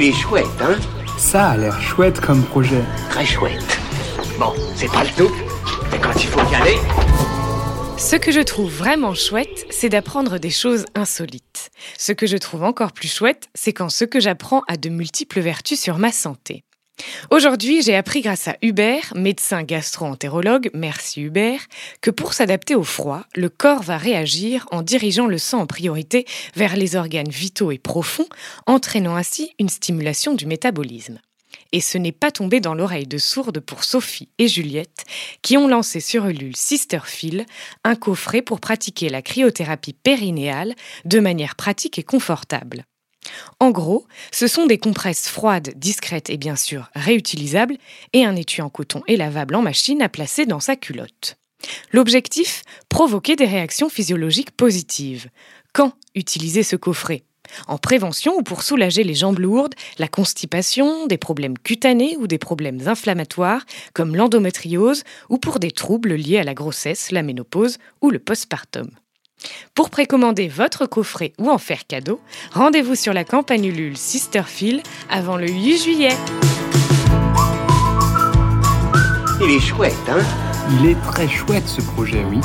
Il est chouette, hein Ça a l'air chouette comme projet. Très chouette. Bon, c'est pas le tout, mais quand il faut y aller... Ce que je trouve vraiment chouette, c'est d'apprendre des choses insolites. Ce que je trouve encore plus chouette, c'est quand ce que j'apprends a de multiples vertus sur ma santé. Aujourd'hui, j'ai appris grâce à Hubert, médecin gastro-entérologue, merci Hubert, que pour s'adapter au froid, le corps va réagir en dirigeant le sang en priorité vers les organes vitaux et profonds, entraînant ainsi une stimulation du métabolisme. Et ce n'est pas tombé dans l'oreille de sourde pour Sophie et Juliette, qui ont lancé sur Ulule Sisterfield un coffret pour pratiquer la cryothérapie périnéale de manière pratique et confortable. En gros, ce sont des compresses froides, discrètes et bien sûr réutilisables, et un étui en coton et lavable en machine à placer dans sa culotte. L'objectif? Provoquer des réactions physiologiques positives. Quand utiliser ce coffret? En prévention ou pour soulager les jambes lourdes, la constipation, des problèmes cutanés ou des problèmes inflammatoires comme l'endométriose ou pour des troubles liés à la grossesse, la ménopause ou le postpartum. Pour précommander votre coffret ou en faire cadeau, rendez-vous sur la campagne Ulule Sisterfield avant le 8 juillet. Il est chouette, hein? Il est très chouette ce projet, oui.